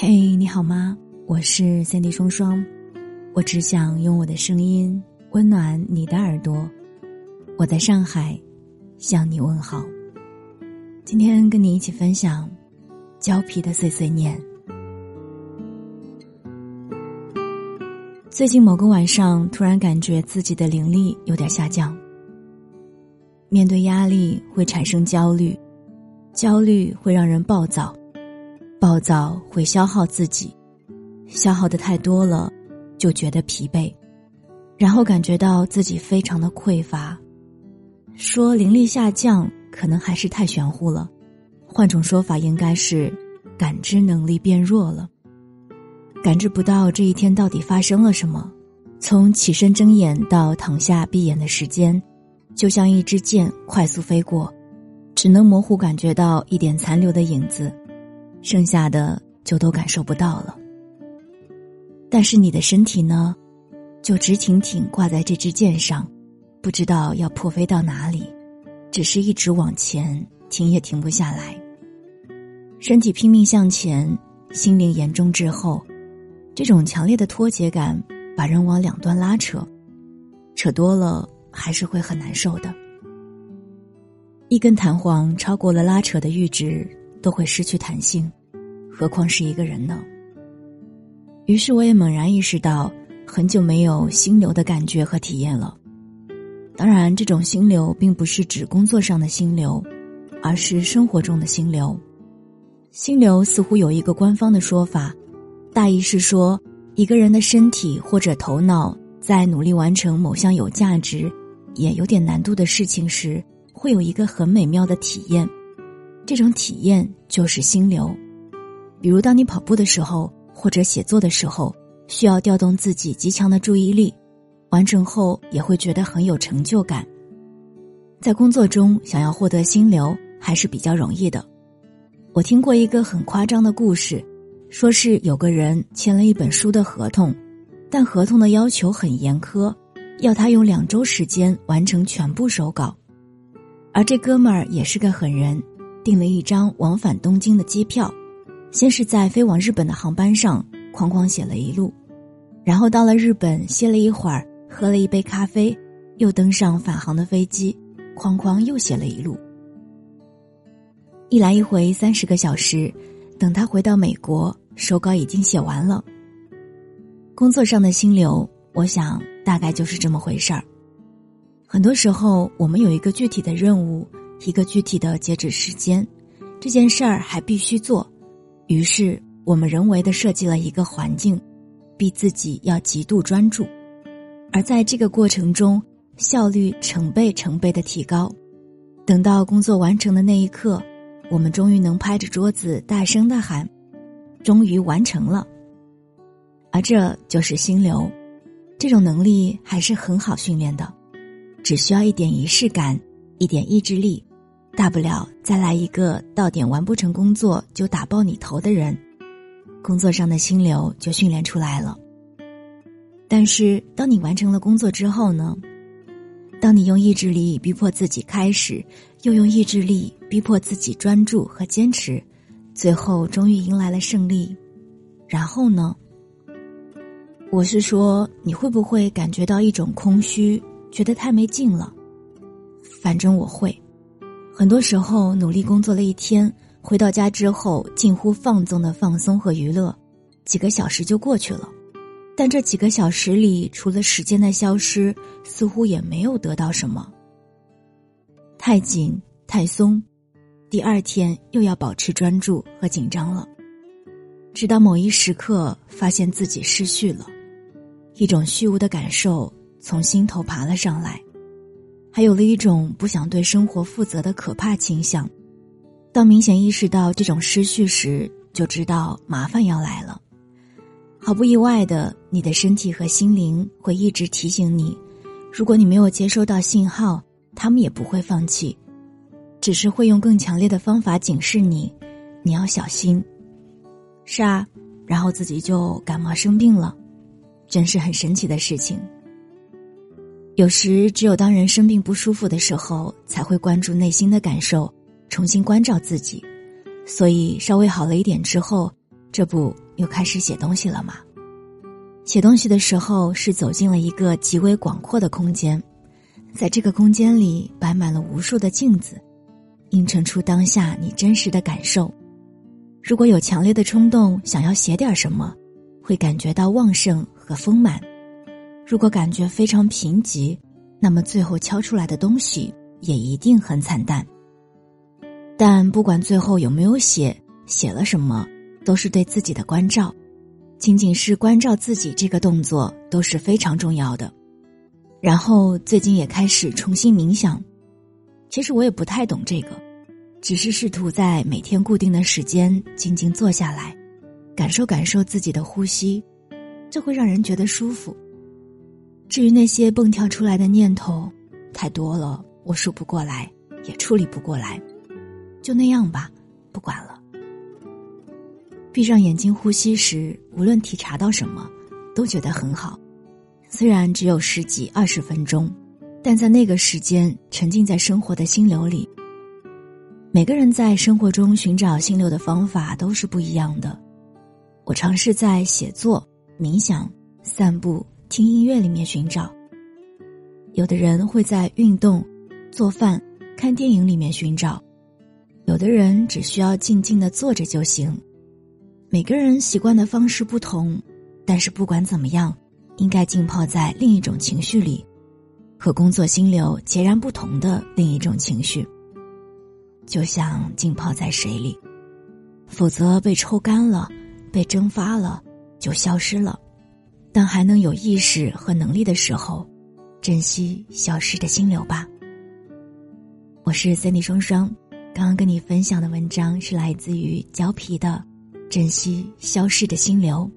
嘿，你好吗？我是三 D 双双，我只想用我的声音温暖你的耳朵。我在上海向你问好。今天跟你一起分享胶皮的碎碎念。最近某个晚上，突然感觉自己的灵力有点下降。面对压力会产生焦虑，焦虑会让人暴躁。暴躁会消耗自己，消耗的太多了，就觉得疲惫，然后感觉到自己非常的匮乏。说灵力下降，可能还是太玄乎了。换种说法，应该是感知能力变弱了，感知不到这一天到底发生了什么。从起身睁眼到躺下闭眼的时间，就像一支箭快速飞过，只能模糊感觉到一点残留的影子。剩下的就都感受不到了。但是你的身体呢，就直挺挺挂在这支箭上，不知道要破飞到哪里，只是一直往前，停也停不下来。身体拼命向前，心灵严重滞后，这种强烈的脱节感把人往两端拉扯，扯多了还是会很难受的。一根弹簧超过了拉扯的阈值。都会失去弹性，何况是一个人呢？于是我也猛然意识到，很久没有心流的感觉和体验了。当然，这种心流并不是指工作上的心流，而是生活中的心流。心流似乎有一个官方的说法，大意是说，一个人的身体或者头脑在努力完成某项有价值也有点难度的事情时，会有一个很美妙的体验。这种体验就是心流，比如当你跑步的时候，或者写作的时候，需要调动自己极强的注意力，完成后也会觉得很有成就感。在工作中想要获得心流还是比较容易的。我听过一个很夸张的故事，说是有个人签了一本书的合同，但合同的要求很严苛，要他用两周时间完成全部手稿，而这哥们儿也是个狠人。订了一张往返东京的机票，先是在飞往日本的航班上哐哐写了一路，然后到了日本歇了一会儿，喝了一杯咖啡，又登上返航的飞机，哐哐又写了一路。一来一回三十个小时，等他回到美国，手稿已经写完了。工作上的心流，我想大概就是这么回事儿。很多时候，我们有一个具体的任务。一个具体的截止时间，这件事儿还必须做，于是我们人为的设计了一个环境，逼自己要极度专注，而在这个过程中，效率成倍成倍的提高。等到工作完成的那一刻，我们终于能拍着桌子大声的喊：“终于完成了！”而这就是心流，这种能力还是很好训练的，只需要一点仪式感，一点意志力。大不了再来一个到点完不成工作就打爆你头的人，工作上的心流就训练出来了。但是当你完成了工作之后呢？当你用意志力逼迫自己开始，又用意志力逼迫自己专注和坚持，最后终于迎来了胜利，然后呢？我是说，你会不会感觉到一种空虚，觉得太没劲了？反正我会。很多时候，努力工作了一天，回到家之后，近乎放纵的放松和娱乐，几个小时就过去了。但这几个小时里，除了时间的消失，似乎也没有得到什么。太紧太松，第二天又要保持专注和紧张了。直到某一时刻，发现自己失序了，一种虚无的感受从心头爬了上来。还有了一种不想对生活负责的可怕倾向。当明显意识到这种失序时，就知道麻烦要来了。毫不意外的，你的身体和心灵会一直提醒你：如果你没有接收到信号，他们也不会放弃，只是会用更强烈的方法警示你，你要小心。是啊，然后自己就感冒生病了，真是很神奇的事情。有时，只有当人生病不舒服的时候，才会关注内心的感受，重新关照自己。所以，稍微好了一点之后，这不又开始写东西了吗？写东西的时候是走进了一个极为广阔的空间，在这个空间里摆满了无数的镜子，映衬出当下你真实的感受。如果有强烈的冲动想要写点什么，会感觉到旺盛和丰满；如果感觉非常贫瘠，那么最后敲出来的东西也一定很惨淡。但不管最后有没有写，写了什么，都是对自己的关照。仅仅是关照自己这个动作都是非常重要的。然后最近也开始重新冥想，其实我也不太懂这个，只是试图在每天固定的时间静静坐下来，感受感受自己的呼吸，这会让人觉得舒服。至于那些蹦跳出来的念头，太多了，我数不过来，也处理不过来，就那样吧，不管了。闭上眼睛呼吸时，无论体察到什么，都觉得很好。虽然只有十几二十分钟，但在那个时间沉浸在生活的心流里。每个人在生活中寻找心流的方法都是不一样的。我尝试在写作、冥想、散步、听音乐里面寻找。有的人会在运动、做饭、看电影里面寻找。有的人只需要静静的坐着就行。每个人习惯的方式不同，但是不管怎么样，应该浸泡在另一种情绪里，和工作心流截然不同的另一种情绪。就像浸泡在水里，否则被抽干了，被蒸发了，就消失了。当还能有意识和能力的时候，珍惜消失的心流吧。我是 Cindy 双双，刚刚跟你分享的文章是来自于胶皮的。珍惜消失的心流。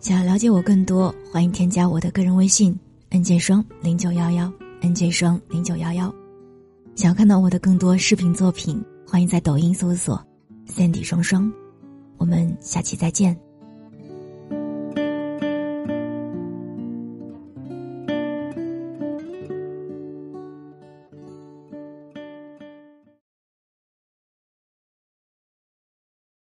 想要了解我更多，欢迎添加我的个人微信：nj 双零九幺幺 nj 双零九幺幺。想要看到我的更多视频作品，欢迎在抖音搜索 “Sandy 双双”。我们下期再见。